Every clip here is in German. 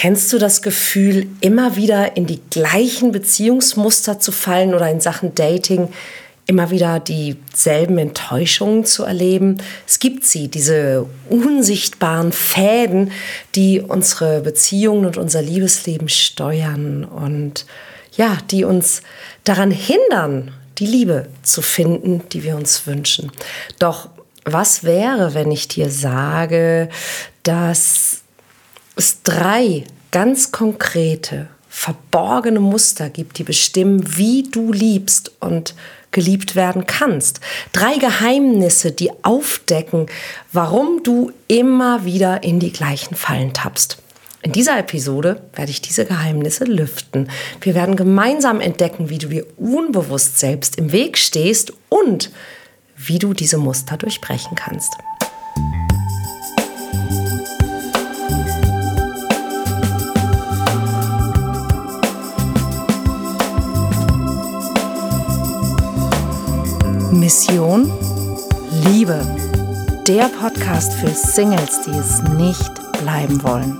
Kennst du das Gefühl, immer wieder in die gleichen Beziehungsmuster zu fallen oder in Sachen Dating immer wieder dieselben Enttäuschungen zu erleben? Es gibt sie, diese unsichtbaren Fäden, die unsere Beziehungen und unser Liebesleben steuern und ja, die uns daran hindern, die Liebe zu finden, die wir uns wünschen. Doch was wäre, wenn ich dir sage, dass es drei ganz konkrete, verborgene Muster gibt, die bestimmen, wie du liebst und geliebt werden kannst. Drei Geheimnisse, die aufdecken, warum du immer wieder in die gleichen Fallen tappst. In dieser Episode werde ich diese Geheimnisse lüften. Wir werden gemeinsam entdecken, wie du dir unbewusst selbst im Weg stehst und wie du diese Muster durchbrechen kannst. Mission Liebe. Der Podcast für Singles, die es nicht bleiben wollen.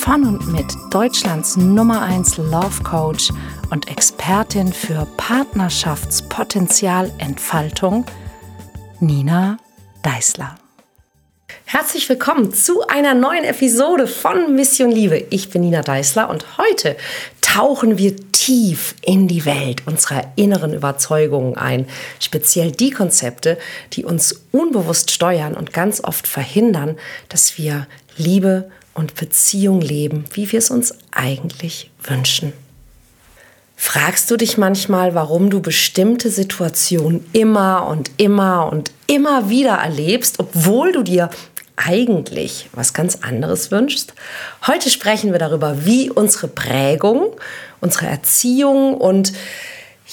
Von und mit Deutschlands Nummer 1 Love Coach und Expertin für Partnerschaftspotenzialentfaltung, Nina Deißler. Herzlich willkommen zu einer neuen Episode von Mission Liebe. Ich bin Nina Deißler und heute tauchen wir tief in die Welt unserer inneren Überzeugungen ein. Speziell die Konzepte, die uns unbewusst steuern und ganz oft verhindern, dass wir Liebe und Beziehung leben, wie wir es uns eigentlich wünschen. Fragst du dich manchmal, warum du bestimmte Situationen immer und immer und immer wieder erlebst, obwohl du dir eigentlich was ganz anderes wünschst? Heute sprechen wir darüber, wie unsere Prägung unsere Erziehung und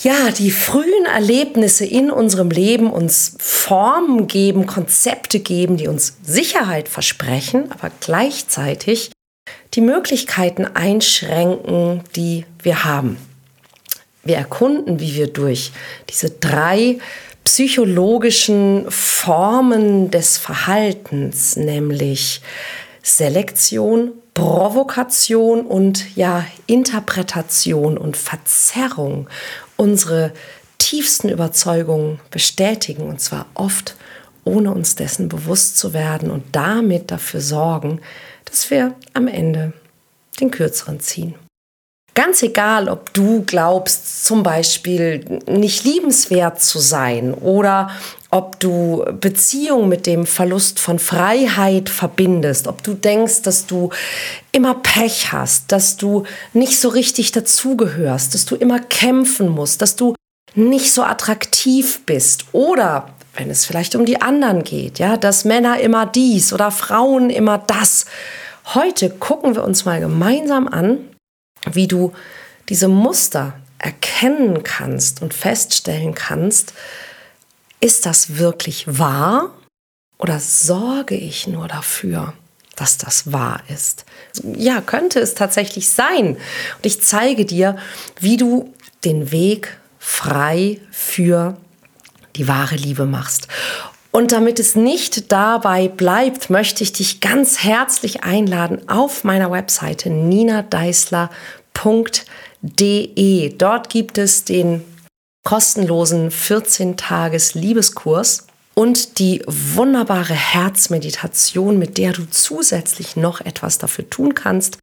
ja, die frühen Erlebnisse in unserem Leben uns Formen geben, Konzepte geben, die uns Sicherheit versprechen, aber gleichzeitig die Möglichkeiten einschränken, die wir haben. Wir erkunden, wie wir durch diese drei psychologischen Formen des Verhaltens, nämlich Selektion, Provokation und ja, Interpretation und Verzerrung unsere tiefsten Überzeugungen bestätigen und zwar oft ohne uns dessen bewusst zu werden und damit dafür sorgen, dass wir am Ende den kürzeren ziehen. Ganz egal, ob du glaubst, zum Beispiel nicht liebenswert zu sein oder ob du Beziehung mit dem Verlust von Freiheit verbindest, ob du denkst, dass du immer Pech hast, dass du nicht so richtig dazugehörst, dass du immer kämpfen musst, dass du nicht so attraktiv bist oder wenn es vielleicht um die anderen geht, ja, dass Männer immer dies oder Frauen immer das. Heute gucken wir uns mal gemeinsam an, wie du diese Muster erkennen kannst und feststellen kannst, ist das wirklich wahr oder sorge ich nur dafür, dass das wahr ist? Ja, könnte es tatsächlich sein. Und ich zeige dir, wie du den Weg frei für die wahre Liebe machst. Und damit es nicht dabei bleibt, möchte ich dich ganz herzlich einladen auf meiner Webseite ninadeisler.de. Dort gibt es den kostenlosen 14-Tages-Liebeskurs und die wunderbare Herzmeditation, mit der du zusätzlich noch etwas dafür tun kannst,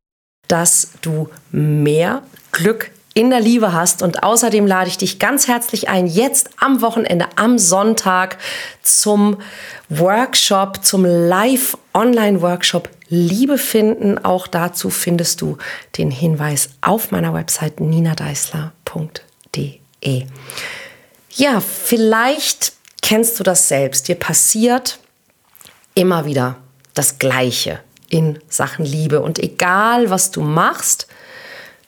dass du mehr Glück in der Liebe hast. Und außerdem lade ich dich ganz herzlich ein, jetzt am Wochenende, am Sonntag zum Workshop, zum Live-Online-Workshop Liebe finden. Auch dazu findest du den Hinweis auf meiner Website ninadeisler.de. Ja, vielleicht kennst du das selbst. Dir passiert immer wieder das Gleiche in Sachen Liebe. Und egal, was du machst,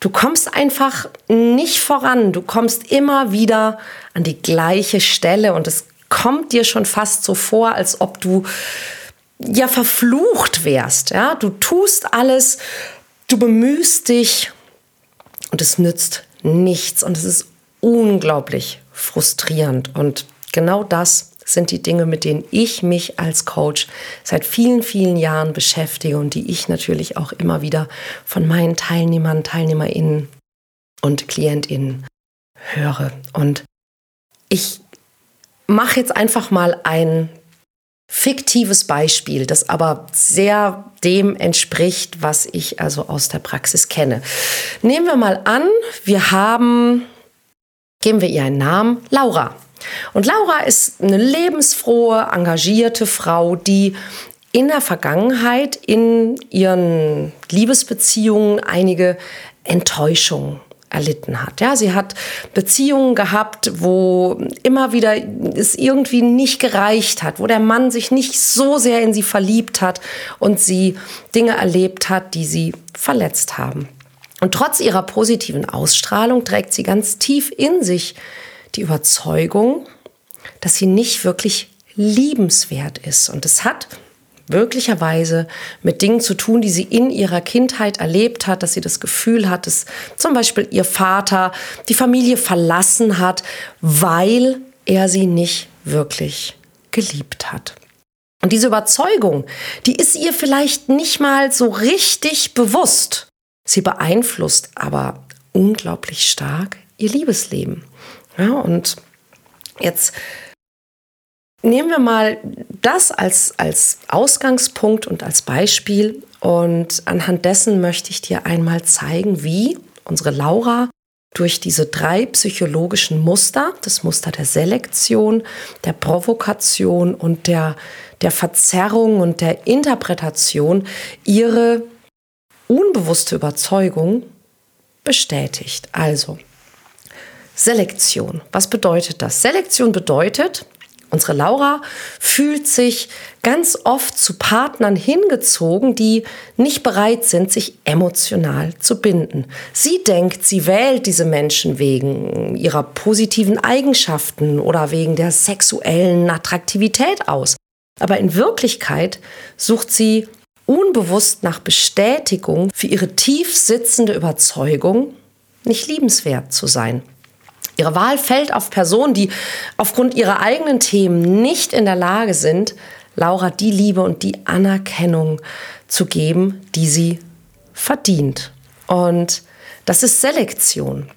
Du kommst einfach nicht voran. Du kommst immer wieder an die gleiche Stelle und es kommt dir schon fast so vor, als ob du ja verflucht wärst. Ja, du tust alles, du bemühst dich und es nützt nichts und es ist unglaublich frustrierend und genau das sind die Dinge, mit denen ich mich als Coach seit vielen, vielen Jahren beschäftige und die ich natürlich auch immer wieder von meinen Teilnehmern, Teilnehmerinnen und Klientinnen höre. Und ich mache jetzt einfach mal ein fiktives Beispiel, das aber sehr dem entspricht, was ich also aus der Praxis kenne. Nehmen wir mal an, wir haben, geben wir ihr einen Namen, Laura. Und Laura ist eine lebensfrohe, engagierte Frau, die in der Vergangenheit in ihren Liebesbeziehungen einige Enttäuschungen erlitten hat. Ja, sie hat Beziehungen gehabt, wo immer wieder es irgendwie nicht gereicht hat, wo der Mann sich nicht so sehr in sie verliebt hat und sie Dinge erlebt hat, die sie verletzt haben. Und trotz ihrer positiven Ausstrahlung trägt sie ganz tief in sich die Überzeugung, dass sie nicht wirklich liebenswert ist. Und es hat möglicherweise mit Dingen zu tun, die sie in ihrer Kindheit erlebt hat, dass sie das Gefühl hat, dass zum Beispiel ihr Vater die Familie verlassen hat, weil er sie nicht wirklich geliebt hat. Und diese Überzeugung, die ist ihr vielleicht nicht mal so richtig bewusst. Sie beeinflusst aber unglaublich stark ihr Liebesleben. Ja, und jetzt nehmen wir mal das als, als Ausgangspunkt und als Beispiel. Und anhand dessen möchte ich dir einmal zeigen, wie unsere Laura durch diese drei psychologischen Muster, das Muster der Selektion, der Provokation und der, der Verzerrung und der Interpretation, ihre unbewusste Überzeugung bestätigt. Also, Selektion. Was bedeutet das? Selektion bedeutet, Unsere Laura fühlt sich ganz oft zu Partnern hingezogen, die nicht bereit sind, sich emotional zu binden. Sie denkt, sie wählt diese Menschen wegen ihrer positiven Eigenschaften oder wegen der sexuellen Attraktivität aus. Aber in Wirklichkeit sucht sie unbewusst nach Bestätigung für ihre tief sitzende Überzeugung, nicht liebenswert zu sein. Ihre Wahl fällt auf Personen, die aufgrund ihrer eigenen Themen nicht in der Lage sind, Laura die Liebe und die Anerkennung zu geben, die sie verdient. Und das ist Selektion.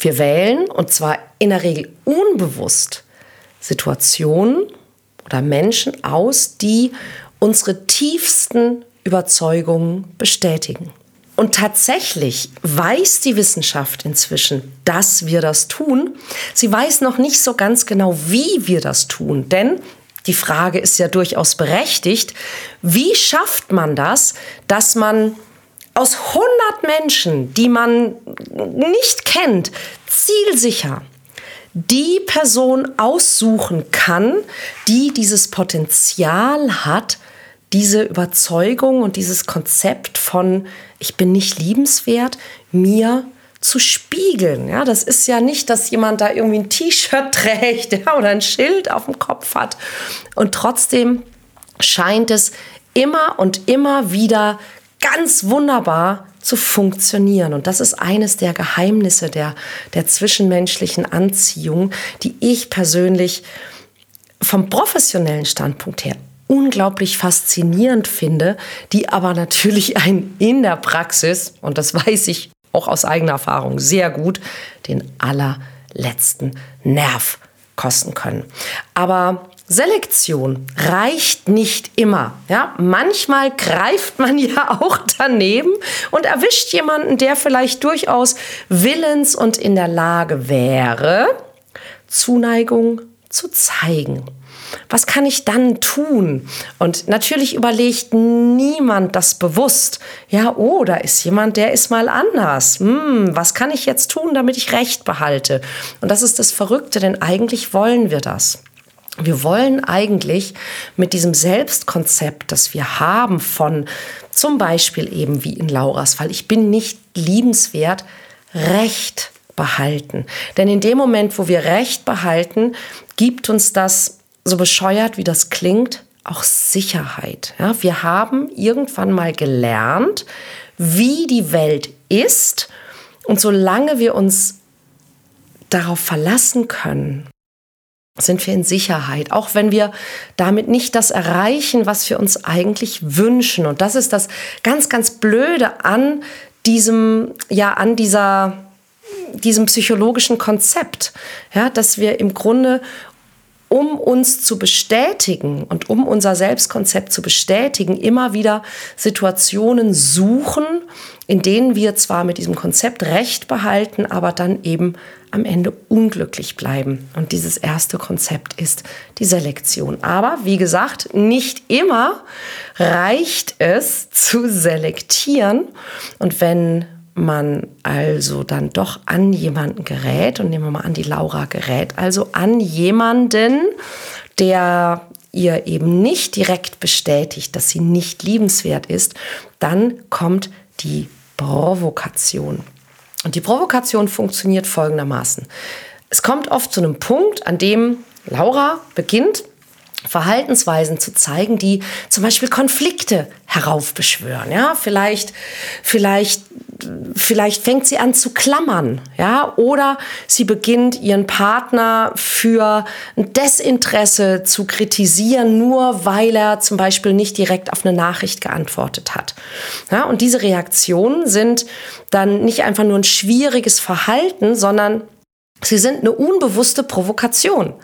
Wir wählen, und zwar in der Regel unbewusst, Situationen oder Menschen aus, die unsere tiefsten Überzeugungen bestätigen. Und tatsächlich weiß die Wissenschaft inzwischen, dass wir das tun. Sie weiß noch nicht so ganz genau, wie wir das tun. Denn die Frage ist ja durchaus berechtigt, wie schafft man das, dass man aus 100 Menschen, die man nicht kennt, zielsicher die Person aussuchen kann, die dieses Potenzial hat, diese Überzeugung und dieses Konzept von ich bin nicht liebenswert, mir zu spiegeln. Ja, das ist ja nicht, dass jemand da irgendwie ein T-Shirt trägt ja, oder ein Schild auf dem Kopf hat. Und trotzdem scheint es immer und immer wieder ganz wunderbar zu funktionieren. Und das ist eines der Geheimnisse der, der zwischenmenschlichen Anziehung, die ich persönlich vom professionellen Standpunkt her unglaublich faszinierend finde, die aber natürlich einen in der Praxis, und das weiß ich auch aus eigener Erfahrung sehr gut, den allerletzten Nerv kosten können. Aber Selektion reicht nicht immer. Ja, manchmal greift man ja auch daneben und erwischt jemanden, der vielleicht durchaus willens und in der Lage wäre, Zuneigung zu zeigen was kann ich dann tun? Und natürlich überlegt niemand das bewusst. Ja, oh, da ist jemand, der ist mal anders. Hm, was kann ich jetzt tun, damit ich Recht behalte? Und das ist das Verrückte, denn eigentlich wollen wir das. Wir wollen eigentlich mit diesem Selbstkonzept, das wir haben von zum Beispiel eben wie in Lauras Fall, ich bin nicht liebenswert, Recht behalten. Denn in dem Moment, wo wir Recht behalten, gibt uns das so bescheuert wie das klingt, auch Sicherheit. Ja, wir haben irgendwann mal gelernt, wie die Welt ist. Und solange wir uns darauf verlassen können, sind wir in Sicherheit, auch wenn wir damit nicht das erreichen, was wir uns eigentlich wünschen. Und das ist das ganz, ganz Blöde an diesem, ja, an dieser, diesem psychologischen Konzept, ja, dass wir im Grunde um uns zu bestätigen und um unser Selbstkonzept zu bestätigen, immer wieder Situationen suchen, in denen wir zwar mit diesem Konzept recht behalten, aber dann eben am Ende unglücklich bleiben. Und dieses erste Konzept ist die Selektion. Aber wie gesagt, nicht immer reicht es zu selektieren. Und wenn man also dann doch an jemanden gerät, und nehmen wir mal an, die Laura gerät, also an jemanden, der ihr eben nicht direkt bestätigt, dass sie nicht liebenswert ist, dann kommt die Provokation. Und die Provokation funktioniert folgendermaßen. Es kommt oft zu einem Punkt, an dem Laura beginnt, Verhaltensweisen zu zeigen, die zum Beispiel Konflikte heraufbeschwören. Ja, vielleicht, vielleicht, vielleicht fängt sie an zu klammern. Ja, oder sie beginnt ihren Partner für ein Desinteresse zu kritisieren, nur weil er zum Beispiel nicht direkt auf eine Nachricht geantwortet hat. Ja, und diese Reaktionen sind dann nicht einfach nur ein schwieriges Verhalten, sondern Sie sind eine unbewusste Provokation.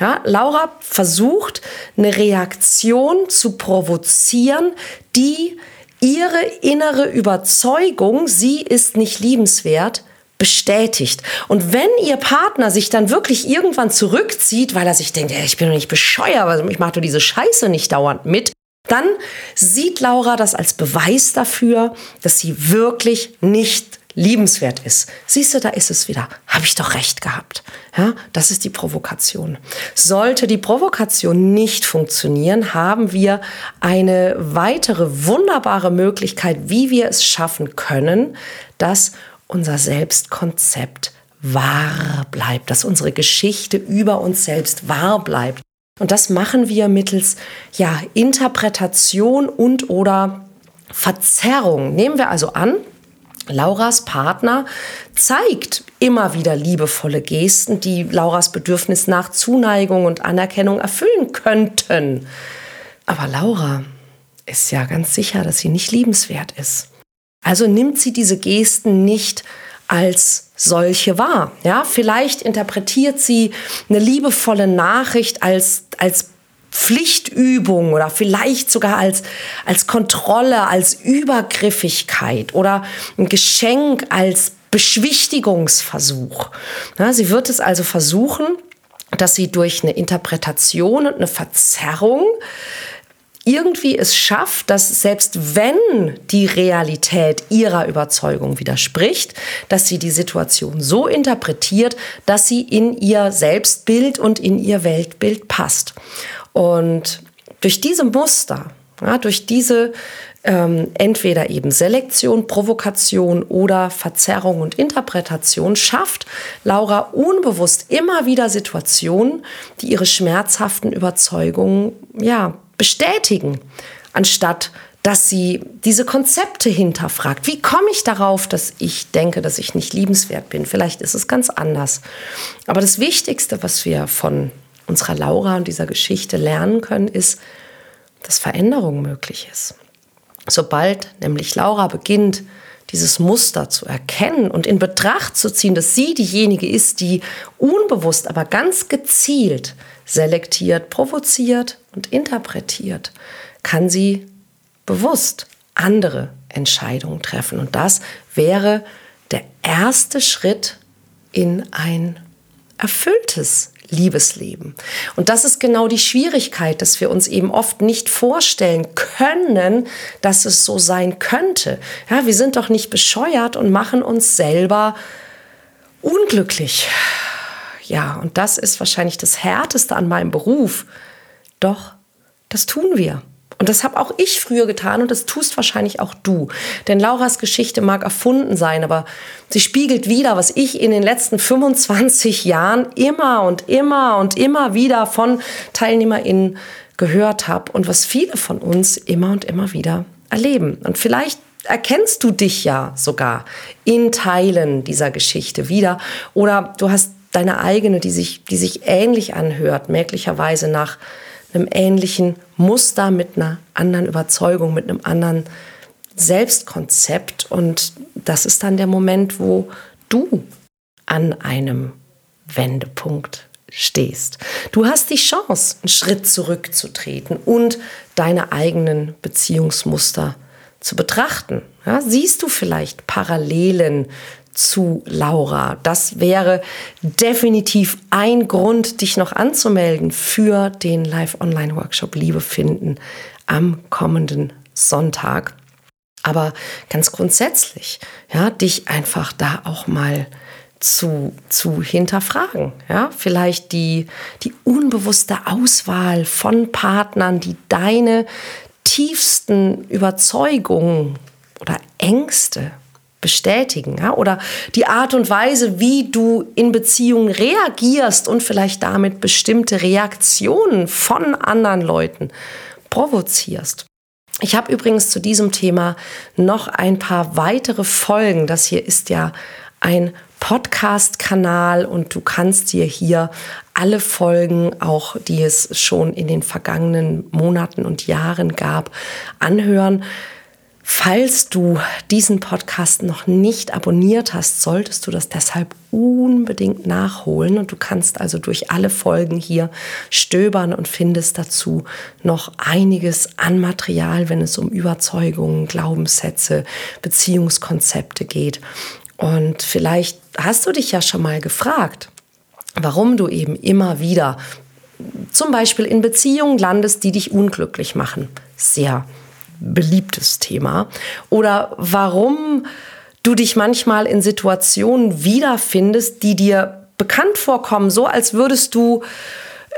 Ja, Laura versucht, eine Reaktion zu provozieren, die ihre innere Überzeugung, sie ist nicht liebenswert, bestätigt. Und wenn ihr Partner sich dann wirklich irgendwann zurückzieht, weil er sich denkt, ja, ich bin doch nicht bescheuert, ich mache doch diese Scheiße nicht dauernd mit, dann sieht Laura das als Beweis dafür, dass sie wirklich nicht liebenswert ist. Siehst du, da ist es wieder. Habe ich doch recht gehabt. Ja, das ist die Provokation. Sollte die Provokation nicht funktionieren, haben wir eine weitere wunderbare Möglichkeit, wie wir es schaffen können, dass unser Selbstkonzept wahr bleibt, dass unsere Geschichte über uns selbst wahr bleibt. Und das machen wir mittels ja, Interpretation und oder Verzerrung. Nehmen wir also an, Lauras Partner zeigt immer wieder liebevolle Gesten, die Lauras Bedürfnis nach Zuneigung und Anerkennung erfüllen könnten. Aber Laura ist ja ganz sicher, dass sie nicht liebenswert ist. Also nimmt sie diese Gesten nicht als solche wahr. Ja, vielleicht interpretiert sie eine liebevolle Nachricht als, als Pflichtübung oder vielleicht sogar als, als Kontrolle, als Übergriffigkeit oder ein Geschenk als Beschwichtigungsversuch. Ja, sie wird es also versuchen, dass sie durch eine Interpretation und eine Verzerrung irgendwie es schafft, dass selbst wenn die Realität ihrer Überzeugung widerspricht, dass sie die Situation so interpretiert, dass sie in ihr Selbstbild und in ihr Weltbild passt. Und durch diese Muster, ja, durch diese ähm, entweder eben Selektion, Provokation oder Verzerrung und Interpretation schafft Laura unbewusst immer wieder Situationen, die ihre schmerzhaften Überzeugungen ja, bestätigen, anstatt dass sie diese Konzepte hinterfragt. Wie komme ich darauf, dass ich denke, dass ich nicht liebenswert bin? Vielleicht ist es ganz anders. Aber das Wichtigste, was wir von unserer Laura und dieser Geschichte lernen können, ist, dass Veränderung möglich ist. Sobald nämlich Laura beginnt, dieses Muster zu erkennen und in Betracht zu ziehen, dass sie diejenige ist, die unbewusst, aber ganz gezielt selektiert, provoziert und interpretiert, kann sie bewusst andere Entscheidungen treffen. Und das wäre der erste Schritt in ein erfülltes Liebesleben. Und das ist genau die Schwierigkeit, dass wir uns eben oft nicht vorstellen können, dass es so sein könnte. Ja, wir sind doch nicht bescheuert und machen uns selber unglücklich. Ja, und das ist wahrscheinlich das Härteste an meinem Beruf. Doch, das tun wir. Und das habe auch ich früher getan und das tust wahrscheinlich auch du. Denn Lauras Geschichte mag erfunden sein, aber sie spiegelt wieder, was ich in den letzten 25 Jahren immer und immer und immer wieder von TeilnehmerInnen gehört habe und was viele von uns immer und immer wieder erleben. Und vielleicht erkennst du dich ja sogar in Teilen dieser Geschichte wieder oder du hast deine eigene, die sich, die sich ähnlich anhört, möglicherweise nach einem ähnlichen Muster, mit einer anderen Überzeugung, mit einem anderen Selbstkonzept. Und das ist dann der Moment, wo du an einem Wendepunkt stehst. Du hast die Chance, einen Schritt zurückzutreten und deine eigenen Beziehungsmuster zu betrachten. Ja, siehst du vielleicht Parallelen zu Laura? Das wäre definitiv ein Grund, dich noch anzumelden für den Live-Online-Workshop Liebe finden am kommenden Sonntag. Aber ganz grundsätzlich, ja, dich einfach da auch mal zu, zu hinterfragen. Ja? Vielleicht die, die unbewusste Auswahl von Partnern, die deine tiefsten Überzeugungen oder Ängste bestätigen. Ja? Oder die Art und Weise, wie du in Beziehungen reagierst und vielleicht damit bestimmte Reaktionen von anderen Leuten provozierst. Ich habe übrigens zu diesem Thema noch ein paar weitere Folgen. Das hier ist ja ein Podcast-Kanal und du kannst dir hier alle Folgen, auch die es schon in den vergangenen Monaten und Jahren gab, anhören. Falls du diesen Podcast noch nicht abonniert hast, solltest du das deshalb unbedingt nachholen und du kannst also durch alle Folgen hier stöbern und findest dazu noch einiges an Material, wenn es um Überzeugungen, Glaubenssätze, Beziehungskonzepte geht. Und vielleicht hast du dich ja schon mal gefragt, warum du eben immer wieder zum Beispiel in Beziehungen landest, die dich unglücklich machen. Sehr beliebtes Thema. Oder warum du dich manchmal in Situationen wiederfindest, die dir bekannt vorkommen, so als würdest du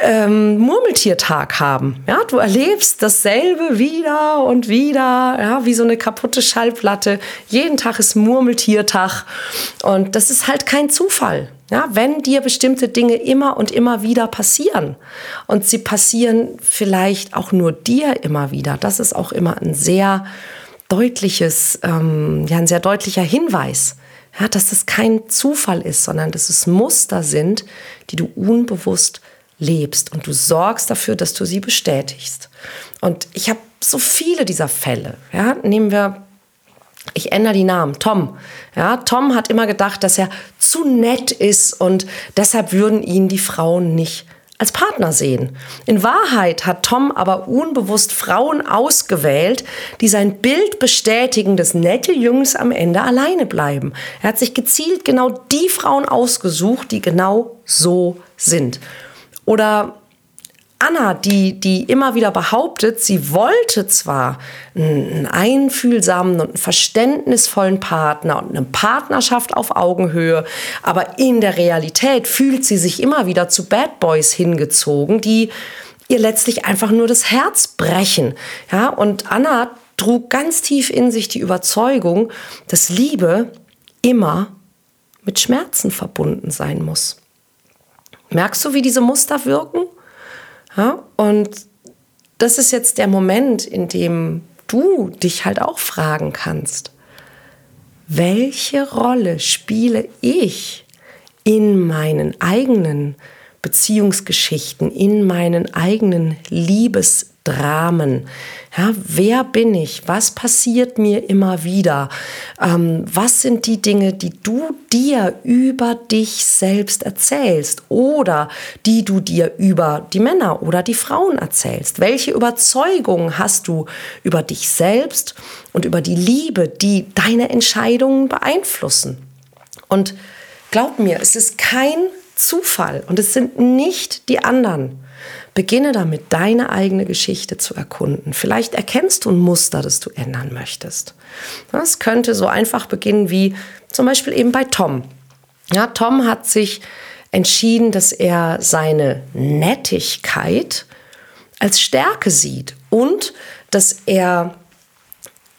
ähm, Murmeltiertag haben. Ja, du erlebst dasselbe wieder und wieder, ja, wie so eine kaputte Schallplatte. Jeden Tag ist Murmeltiertag und das ist halt kein Zufall. Ja, wenn dir bestimmte Dinge immer und immer wieder passieren und sie passieren vielleicht auch nur dir immer wieder, das ist auch immer ein sehr deutliches, ähm, ja, ein sehr deutlicher Hinweis, ja, dass das kein Zufall ist, sondern dass es Muster sind, die du unbewusst lebst und du sorgst dafür, dass du sie bestätigst. Und ich habe so viele dieser Fälle. Ja, nehmen wir ich ändere die Namen. Tom. Ja, Tom hat immer gedacht, dass er zu nett ist und deshalb würden ihn die Frauen nicht als Partner sehen. In Wahrheit hat Tom aber unbewusst Frauen ausgewählt, die sein Bild bestätigen, dass nette Jungs am Ende alleine bleiben. Er hat sich gezielt genau die Frauen ausgesucht, die genau so sind. Oder Anna, die, die immer wieder behauptet, sie wollte zwar einen einfühlsamen und verständnisvollen Partner und eine Partnerschaft auf Augenhöhe, aber in der Realität fühlt sie sich immer wieder zu Bad Boys hingezogen, die ihr letztlich einfach nur das Herz brechen. Ja, und Anna trug ganz tief in sich die Überzeugung, dass Liebe immer mit Schmerzen verbunden sein muss. Merkst du, wie diese Muster wirken? Ja? Und das ist jetzt der Moment, in dem du dich halt auch fragen kannst, welche Rolle spiele ich in meinen eigenen Beziehungsgeschichten, in meinen eigenen Liebes Dramen. Ja, wer bin ich? Was passiert mir immer wieder? Ähm, was sind die Dinge, die du dir über dich selbst erzählst oder die du dir über die Männer oder die Frauen erzählst? Welche Überzeugungen hast du über dich selbst und über die Liebe, die deine Entscheidungen beeinflussen? Und glaub mir, es ist kein Zufall und es sind nicht die anderen. Beginne damit, deine eigene Geschichte zu erkunden. Vielleicht erkennst du ein Muster, das du ändern möchtest. Das könnte so einfach beginnen wie zum Beispiel eben bei Tom. Ja, Tom hat sich entschieden, dass er seine Nettigkeit als Stärke sieht und dass er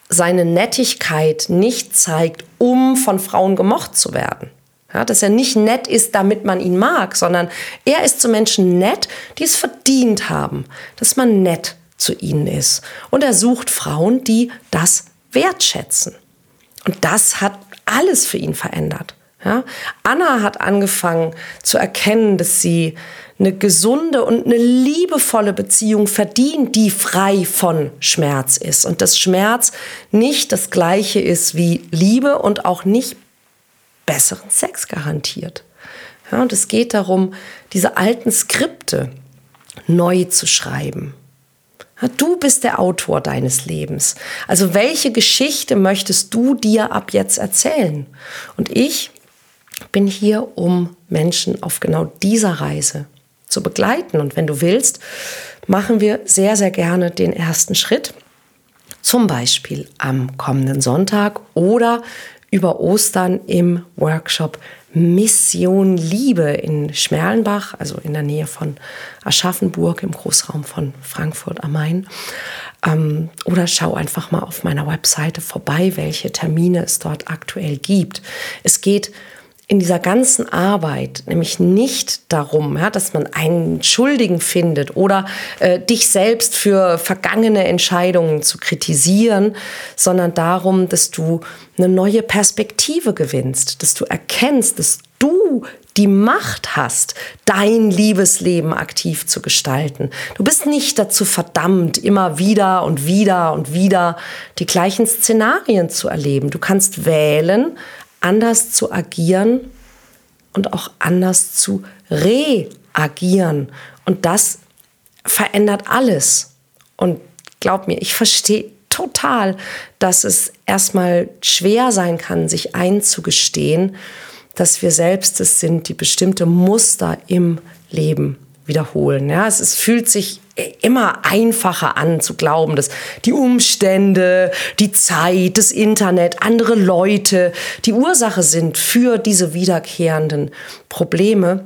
seine Nettigkeit nicht zeigt, um von Frauen gemocht zu werden. Ja, dass er nicht nett ist, damit man ihn mag, sondern er ist zu Menschen nett, die es verdient haben, dass man nett zu ihnen ist. Und er sucht Frauen, die das wertschätzen. Und das hat alles für ihn verändert. Ja? Anna hat angefangen zu erkennen, dass sie eine gesunde und eine liebevolle Beziehung verdient, die frei von Schmerz ist. Und dass Schmerz nicht das gleiche ist wie Liebe und auch nicht besseren Sex garantiert. Ja, und es geht darum, diese alten Skripte neu zu schreiben. Ja, du bist der Autor deines Lebens. Also welche Geschichte möchtest du dir ab jetzt erzählen? Und ich bin hier, um Menschen auf genau dieser Reise zu begleiten. Und wenn du willst, machen wir sehr, sehr gerne den ersten Schritt. Zum Beispiel am kommenden Sonntag oder über Ostern im Workshop Mission Liebe in Schmerlenbach, also in der Nähe von Aschaffenburg im Großraum von Frankfurt am Main. Ähm, oder schau einfach mal auf meiner Webseite vorbei, welche Termine es dort aktuell gibt. Es geht in dieser ganzen Arbeit nämlich nicht darum, ja, dass man einen Schuldigen findet oder äh, dich selbst für vergangene Entscheidungen zu kritisieren, sondern darum, dass du eine neue Perspektive gewinnst, dass du erkennst, dass du die Macht hast, dein Liebesleben aktiv zu gestalten. Du bist nicht dazu verdammt, immer wieder und wieder und wieder die gleichen Szenarien zu erleben. Du kannst wählen, anders zu agieren und auch anders zu reagieren. Und das verändert alles. Und glaub mir, ich verstehe total, dass es erstmal schwer sein kann, sich einzugestehen, dass wir selbst es sind, die bestimmte Muster im Leben wiederholen. Ja, es, es fühlt sich immer einfacher an zu glauben, dass die Umstände, die Zeit, das Internet, andere Leute die Ursache sind für diese wiederkehrenden Probleme.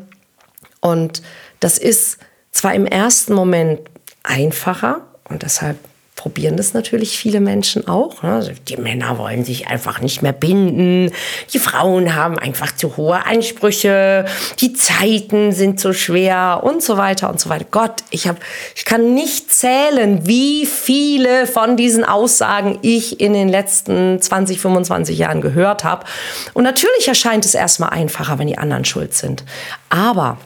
Und das ist zwar im ersten Moment einfacher und deshalb probieren das natürlich viele Menschen auch. Ne? Also die Männer wollen sich einfach nicht mehr binden. Die Frauen haben einfach zu hohe Ansprüche. Die Zeiten sind so schwer und so weiter und so weiter. Gott, ich habe, ich kann nicht zählen, wie viele von diesen Aussagen ich in den letzten 20, 25 Jahren gehört habe. Und natürlich erscheint es erstmal einfacher, wenn die anderen schuld sind. Aber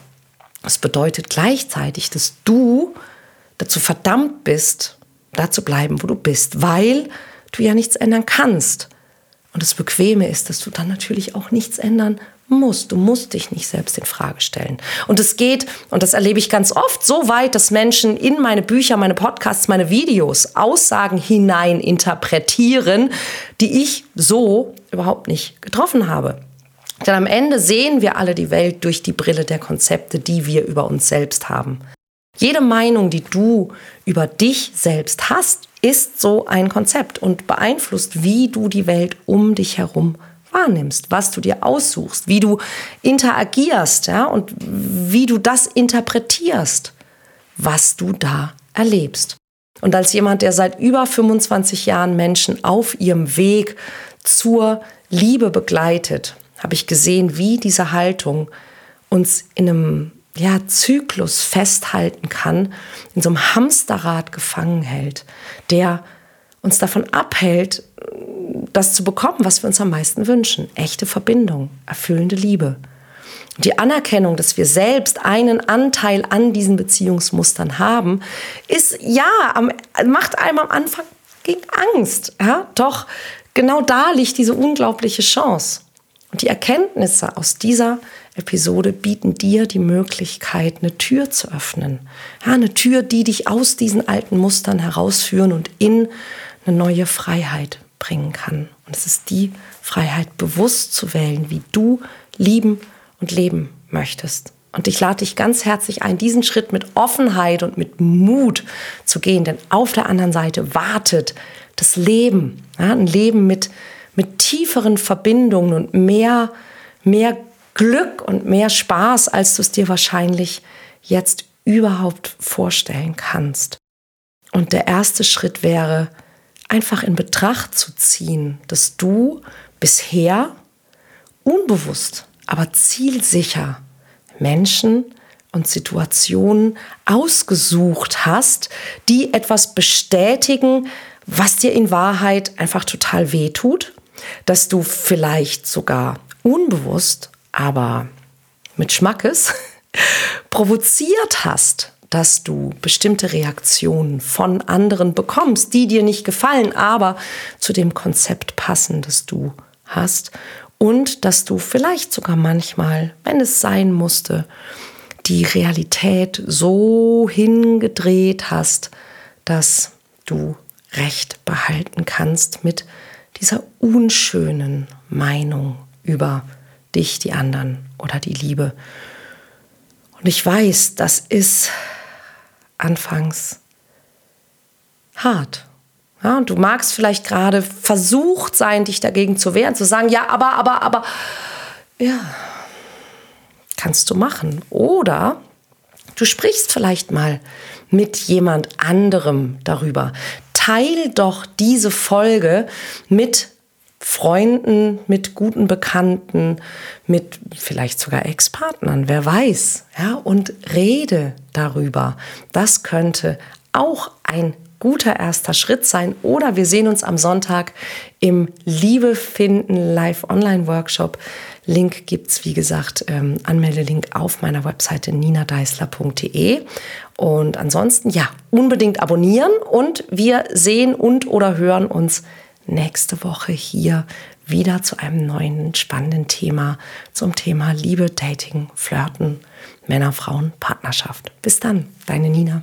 es bedeutet gleichzeitig, dass du dazu verdammt bist, da zu bleiben, wo du bist, weil du ja nichts ändern kannst. Und das Bequeme ist, dass du dann natürlich auch nichts ändern musst. Du musst dich nicht selbst in Frage stellen. Und es geht, und das erlebe ich ganz oft, so weit, dass Menschen in meine Bücher, meine Podcasts, meine Videos Aussagen hinein interpretieren, die ich so überhaupt nicht getroffen habe. Denn am Ende sehen wir alle die Welt durch die Brille der Konzepte, die wir über uns selbst haben. Jede Meinung, die du über dich selbst hast, ist so ein Konzept und beeinflusst, wie du die Welt um dich herum wahrnimmst, was du dir aussuchst, wie du interagierst, ja, und wie du das interpretierst, was du da erlebst. Und als jemand, der seit über 25 Jahren Menschen auf ihrem Weg zur Liebe begleitet, habe ich gesehen, wie diese Haltung uns in einem ja, Zyklus festhalten kann, in so einem Hamsterrad gefangen hält, der uns davon abhält, das zu bekommen, was wir uns am meisten wünschen. Echte Verbindung, erfüllende Liebe. Die Anerkennung, dass wir selbst einen Anteil an diesen Beziehungsmustern haben, ist ja, macht einem am Anfang gegen Angst. Ja? Doch genau da liegt diese unglaubliche Chance. Und die Erkenntnisse aus dieser Episode bieten dir die Möglichkeit, eine Tür zu öffnen. Ja, eine Tür, die dich aus diesen alten Mustern herausführen und in eine neue Freiheit bringen kann. Und es ist die Freiheit, bewusst zu wählen, wie du lieben und leben möchtest. Und ich lade dich ganz herzlich ein, diesen Schritt mit Offenheit und mit Mut zu gehen, denn auf der anderen Seite wartet das Leben, ja, ein Leben mit, mit tieferen Verbindungen und mehr, mehr Glück und mehr Spaß, als du es dir wahrscheinlich jetzt überhaupt vorstellen kannst. Und der erste Schritt wäre, einfach in Betracht zu ziehen, dass du bisher unbewusst, aber zielsicher Menschen und Situationen ausgesucht hast, die etwas bestätigen, was dir in Wahrheit einfach total weh tut, dass du vielleicht sogar unbewusst, aber mit Schmackes provoziert hast, dass du bestimmte Reaktionen von anderen bekommst, die dir nicht gefallen, aber zu dem Konzept passen, das du hast. Und dass du vielleicht sogar manchmal, wenn es sein musste, die Realität so hingedreht hast, dass du Recht behalten kannst mit dieser unschönen Meinung über dich, die anderen oder die Liebe. Und ich weiß, das ist anfangs hart. Ja, und du magst vielleicht gerade versucht sein, dich dagegen zu wehren, zu sagen, ja, aber, aber, aber, ja, kannst du machen. Oder du sprichst vielleicht mal mit jemand anderem darüber. Teil doch diese Folge mit Freunden, mit guten Bekannten, mit vielleicht sogar Ex-Partnern, wer weiß, ja, und rede darüber. Das könnte auch ein guter erster Schritt sein. Oder wir sehen uns am Sonntag im Liebe finden Live Online Workshop. Link gibt es, wie gesagt, ähm, Anmeldelink auf meiner Webseite ninadeisler.de. Und ansonsten, ja, unbedingt abonnieren und wir sehen und oder hören uns nächste Woche hier wieder zu einem neuen spannenden Thema zum Thema Liebe, Dating, Flirten, Männer, Frauen, Partnerschaft. Bis dann, deine Nina.